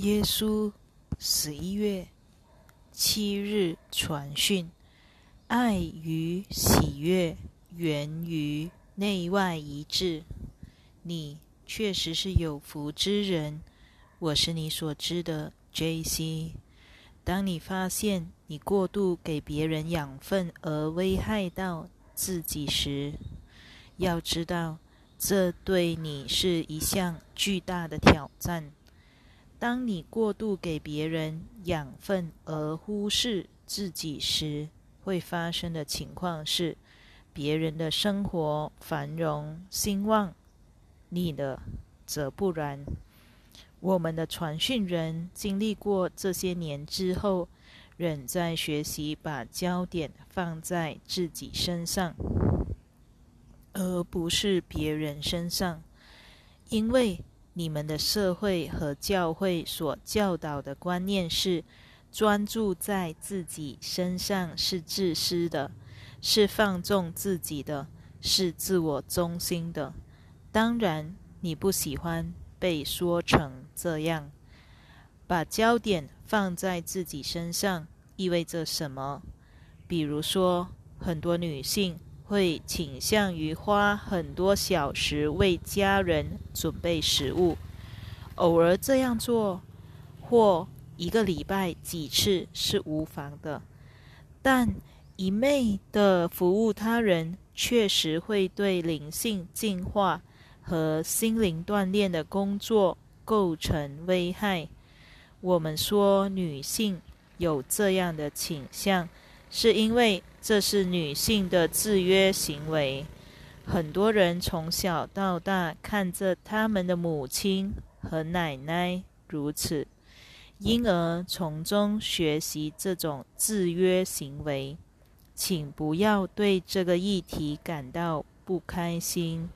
耶稣十一月七日传讯：爱与喜悦源于内外一致。你确实是有福之人，我是你所知的 J.C。当你发现你过度给别人养分而危害到自己时，要知道这对你是一项巨大的挑战。当你过度给别人养分而忽视自己时，会发生的情况是，别人的生活繁荣兴旺，你的则不然。我们的传讯人经历过这些年之后，仍在学习把焦点放在自己身上，而不是别人身上，因为。你们的社会和教会所教导的观念是：专注在自己身上是自私的，是放纵自己的，是自我中心的。当然，你不喜欢被说成这样。把焦点放在自己身上意味着什么？比如说，很多女性。会倾向于花很多小时为家人准备食物，偶尔这样做或一个礼拜几次是无妨的，但一昧的服务他人确实会对灵性进化和心灵锻炼的工作构成危害。我们说女性有这样的倾向。是因为这是女性的制约行为。很多人从小到大看着他们的母亲和奶奶如此，因而从中学习这种制约行为。请不要对这个议题感到不开心。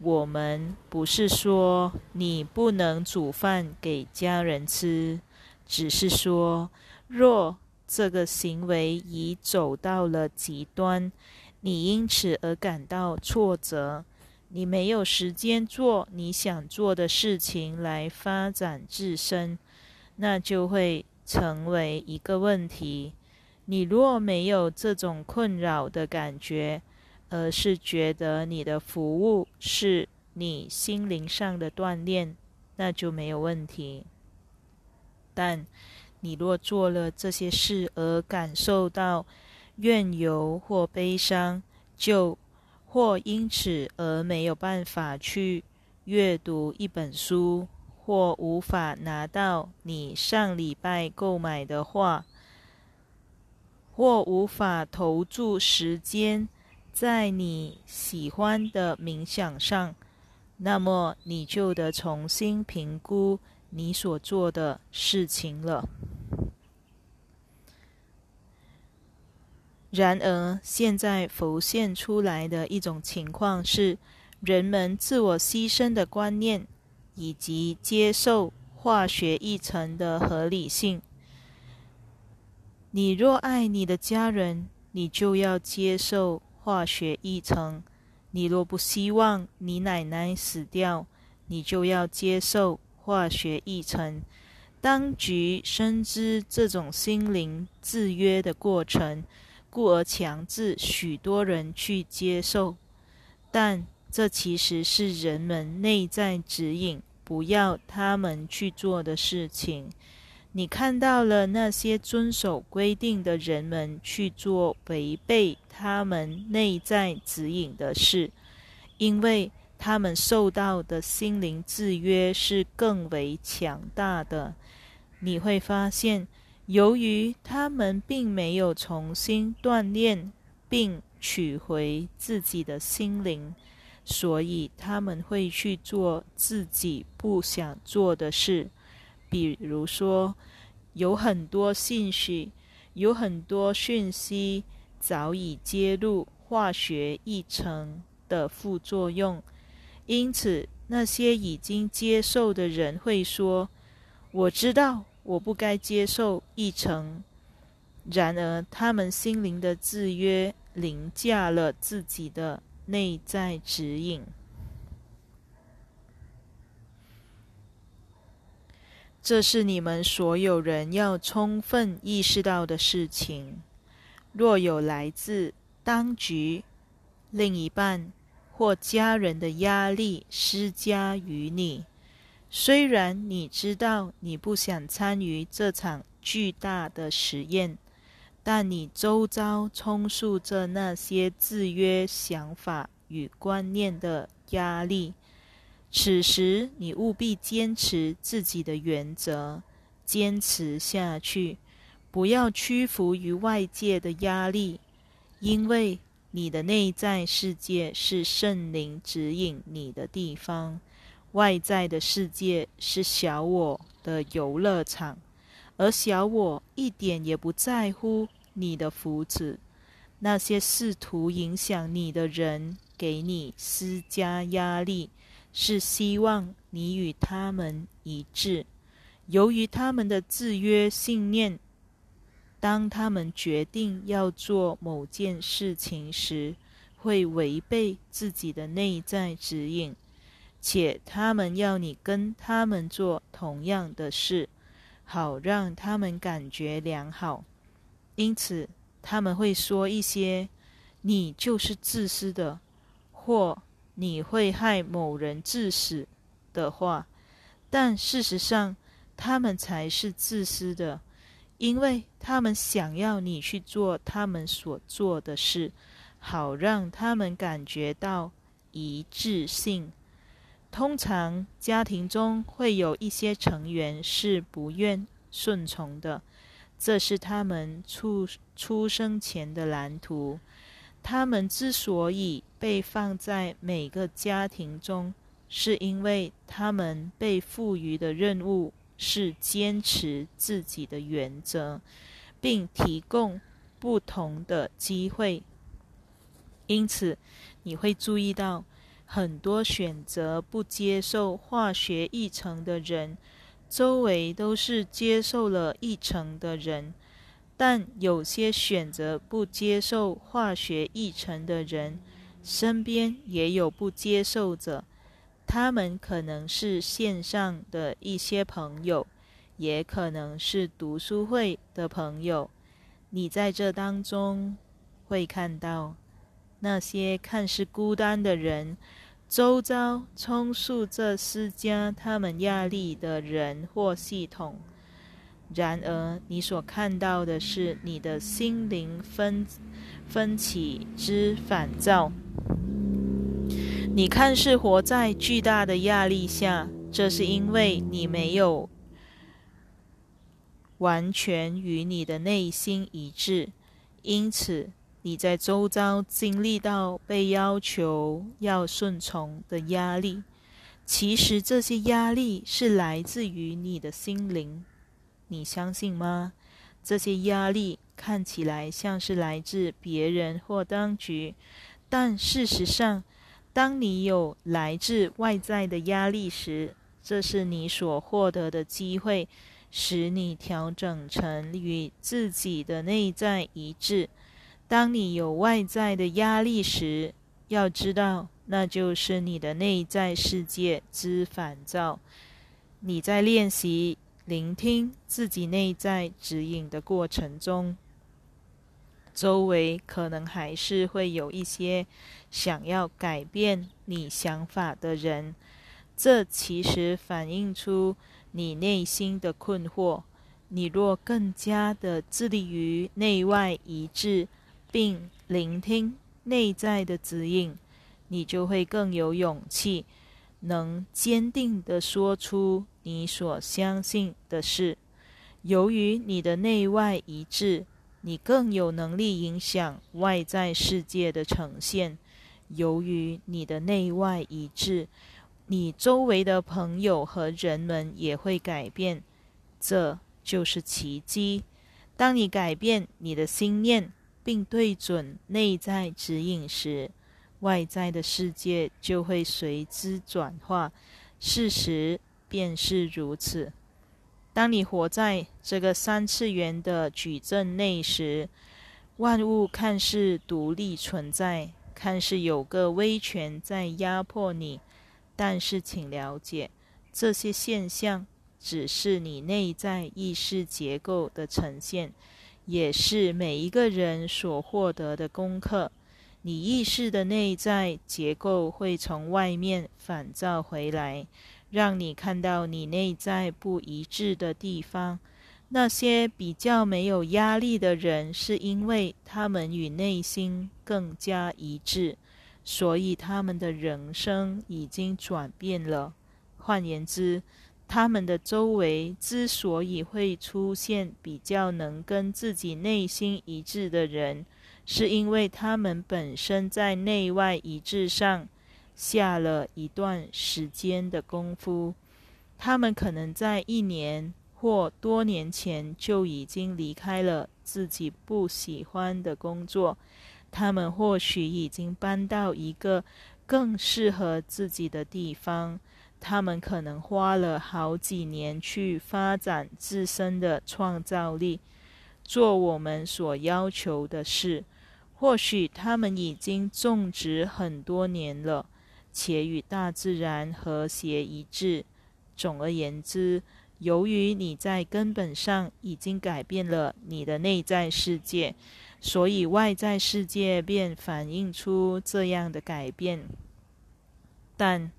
我们不是说你不能煮饭给家人吃，只是说若。这个行为已走到了极端，你因此而感到挫折。你没有时间做你想做的事情来发展自身，那就会成为一个问题。你若没有这种困扰的感觉，而是觉得你的服务是你心灵上的锻炼，那就没有问题。但。你若做了这些事而感受到怨尤或悲伤，就或因此而没有办法去阅读一本书，或无法拿到你上礼拜购买的画，或无法投注时间在你喜欢的冥想上，那么你就得重新评估你所做的事情了。然而，现在浮现出来的一种情况是，人们自我牺牲的观念，以及接受化学议程的合理性。你若爱你的家人，你就要接受化学议程；你若不希望你奶奶死掉，你就要接受化学议程。当局深知这种心灵制约的过程。故而强制许多人去接受，但这其实是人们内在指引，不要他们去做的事情。你看到了那些遵守规定的人们去做违背他们内在指引的事，因为他们受到的心灵制约是更为强大的。你会发现。由于他们并没有重新锻炼并取回自己的心灵，所以他们会去做自己不想做的事。比如说，有很多信息，有很多讯息早已揭露化学议程的副作用，因此那些已经接受的人会说：“我知道。”我不该接受一成，然而他们心灵的制约凌驾了自己的内在指引。这是你们所有人要充分意识到的事情。若有来自当局、另一半或家人的压力施加于你，虽然你知道你不想参与这场巨大的实验，但你周遭充斥着那些制约想法与观念的压力。此时，你务必坚持自己的原则，坚持下去，不要屈服于外界的压力，因为你的内在世界是圣灵指引你的地方，外在的世界是小我的游乐场，而小我一点也不在乎你的福祉。那些试图影响你的人，给你施加压力。是希望你与他们一致。由于他们的制约信念，当他们决定要做某件事情时，会违背自己的内在指引，且他们要你跟他们做同样的事，好让他们感觉良好。因此，他们会说一些“你就是自私的”或。你会害某人致死的话，但事实上，他们才是自私的，因为他们想要你去做他们所做的事，好让他们感觉到一致性。通常，家庭中会有一些成员是不愿顺从的，这是他们出出生前的蓝图。他们之所以被放在每个家庭中，是因为他们被赋予的任务是坚持自己的原则，并提供不同的机会。因此，你会注意到很多选择不接受化学议程的人，周围都是接受了议程的人。但有些选择不接受化学议程的人，身边也有不接受者。他们可能是线上的一些朋友，也可能是读书会的朋友。你在这当中会看到那些看似孤单的人，周遭充斥着施加他们压力的人或系统。然而，你所看到的是你的心灵分分歧之反照。你看似活在巨大的压力下，这是因为你没有完全与你的内心一致，因此你在周遭经历到被要求要顺从的压力。其实，这些压力是来自于你的心灵。你相信吗？这些压力看起来像是来自别人或当局，但事实上，当你有来自外在的压力时，这是你所获得的机会，使你调整成与自己的内在一致。当你有外在的压力时，要知道，那就是你的内在世界之反照。你在练习。聆听自己内在指引的过程中，周围可能还是会有一些想要改变你想法的人。这其实反映出你内心的困惑。你若更加的致力于内外一致，并聆听内在的指引，你就会更有勇气。能坚定地说出你所相信的事。由于你的内外一致，你更有能力影响外在世界的呈现。由于你的内外一致，你周围的朋友和人们也会改变。这就是奇迹。当你改变你的心念，并对准内在指引时，外在的世界就会随之转化，事实便是如此。当你活在这个三次元的矩阵内时，万物看似独立存在，看似有个威权在压迫你，但是请了解，这些现象只是你内在意识结构的呈现，也是每一个人所获得的功课。你意识的内在结构会从外面反照回来，让你看到你内在不一致的地方。那些比较没有压力的人，是因为他们与内心更加一致，所以他们的人生已经转变了。换言之，他们的周围之所以会出现比较能跟自己内心一致的人，是因为他们本身在内外一致上下了一段时间的功夫。他们可能在一年。或多年前就已经离开了自己不喜欢的工作，他们或许已经搬到一个更适合自己的地方。他们可能花了好几年去发展自身的创造力，做我们所要求的事。或许他们已经种植很多年了，且与大自然和谐一致。总而言之。由于你在根本上已经改变了你的内在世界，所以外在世界便反映出这样的改变。但，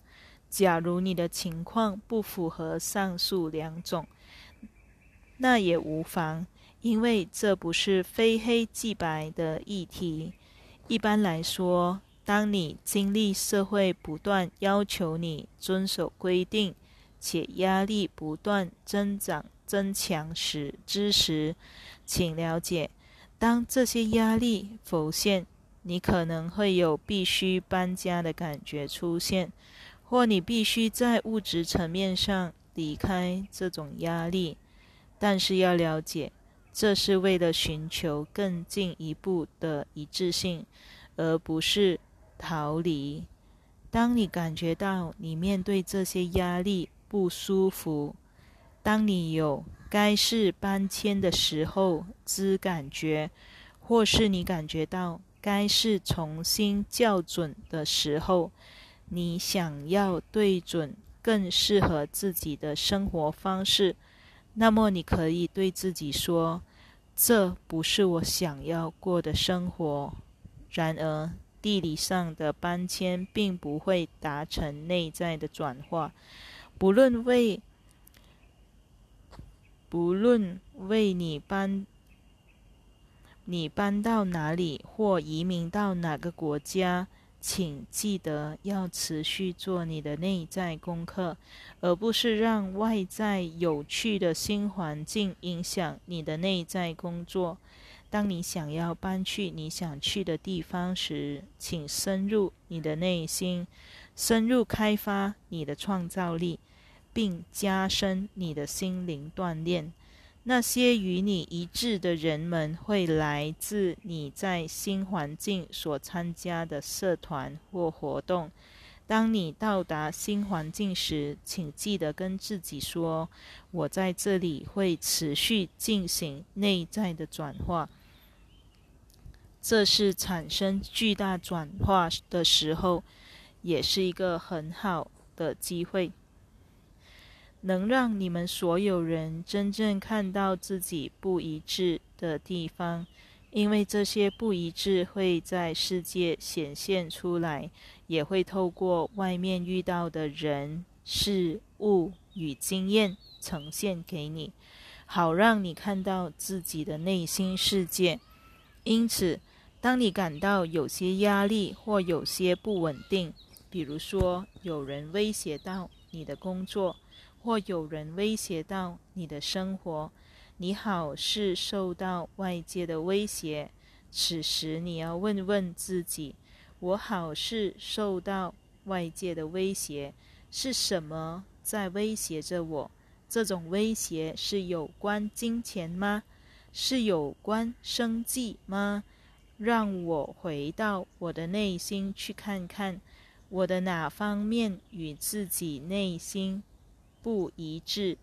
假如你的情况不符合上述两种，那也无妨，因为这不是非黑即白的议题。一般来说，当你经历社会不断要求你遵守规定，且压力不断增长、增强时之时，请了解，当这些压力浮现，你可能会有必须搬家的感觉出现，或你必须在物质层面上离开这种压力。但是要了解，这是为了寻求更进一步的一致性，而不是逃离。当你感觉到你面对这些压力，不舒服。当你有该是搬迁的时候之感觉，或是你感觉到该是重新校准的时候，你想要对准更适合自己的生活方式，那么你可以对自己说：“这不是我想要过的生活。”然而，地理上的搬迁并不会达成内在的转化。不论为不论为你搬你搬到哪里或移民到哪个国家，请记得要持续做你的内在功课，而不是让外在有趣的新环境影响你的内在工作。当你想要搬去你想去的地方时，请深入你的内心。深入开发你的创造力，并加深你的心灵锻炼。那些与你一致的人们会来自你在新环境所参加的社团或活动。当你到达新环境时，请记得跟自己说：“我在这里会持续进行内在的转化。”这是产生巨大转化的时候。也是一个很好的机会，能让你们所有人真正看到自己不一致的地方，因为这些不一致会在世界显现出来，也会透过外面遇到的人、事物与经验呈现给你，好让你看到自己的内心世界。因此，当你感到有些压力或有些不稳定，比如说，有人威胁到你的工作，或有人威胁到你的生活，你好是受到外界的威胁。此时你要问问自己：我好是受到外界的威胁，是什么在威胁着我？这种威胁是有关金钱吗？是有关生计吗？让我回到我的内心去看看。我的哪方面与自己内心不一致？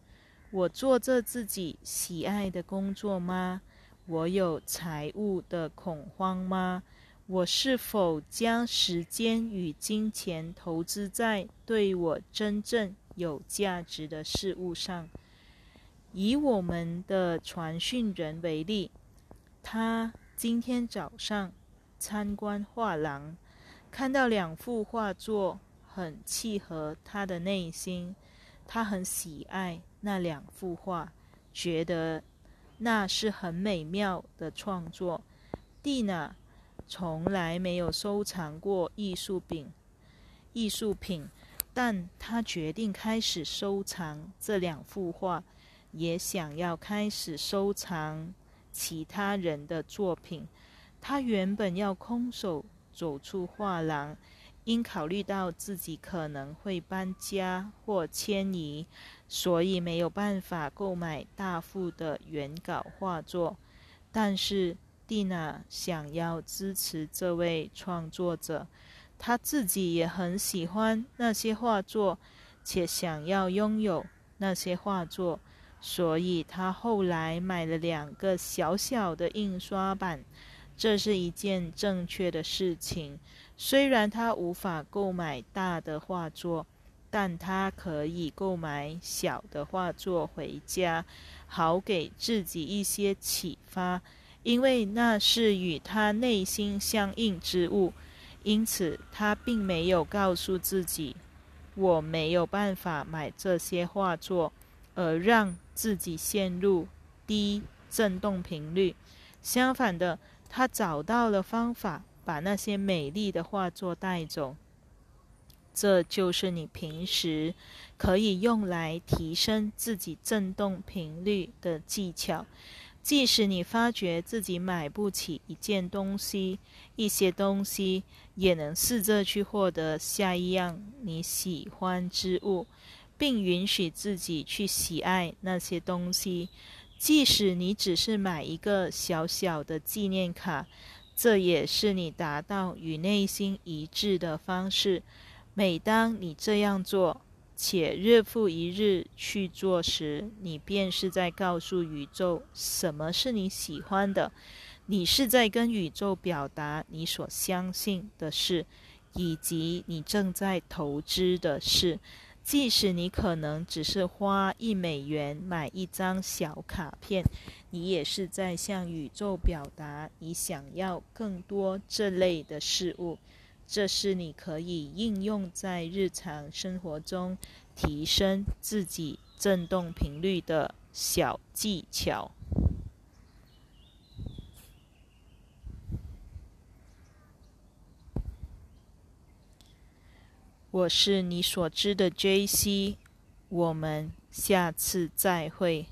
我做着自己喜爱的工作吗？我有财务的恐慌吗？我是否将时间与金钱投资在对我真正有价值的事物上？以我们的传讯人为例，他今天早上参观画廊，看到两幅画作，很契合他的内心，他很喜爱那两幅画，觉得那是很美妙的创作。蒂娜从来没有收藏过艺术品，艺术品，但他决定开始收藏这两幅画。也想要开始收藏其他人的作品。他原本要空手走出画廊，因考虑到自己可能会搬家或迁移，所以没有办法购买大幅的原稿画作。但是蒂娜想要支持这位创作者，他自己也很喜欢那些画作，且想要拥有那些画作。所以他后来买了两个小小的印刷版，这是一件正确的事情。虽然他无法购买大的画作，但他可以购买小的画作回家，好给自己一些启发，因为那是与他内心相应之物。因此，他并没有告诉自己：“我没有办法买这些画作。”而让自己陷入低振动频率。相反的，他找到了方法，把那些美丽的画作带走。这就是你平时可以用来提升自己振动频率的技巧。即使你发觉自己买不起一件东西、一些东西，也能试着去获得下一样你喜欢之物。并允许自己去喜爱那些东西，即使你只是买一个小小的纪念卡，这也是你达到与内心一致的方式。每当你这样做，且日复一日去做时，你便是在告诉宇宙什么是你喜欢的。你是在跟宇宙表达你所相信的事，以及你正在投资的事。即使你可能只是花一美元买一张小卡片，你也是在向宇宙表达你想要更多这类的事物。这是你可以应用在日常生活中提升自己振动频率的小技巧。我是你所知的 J.C，我们下次再会。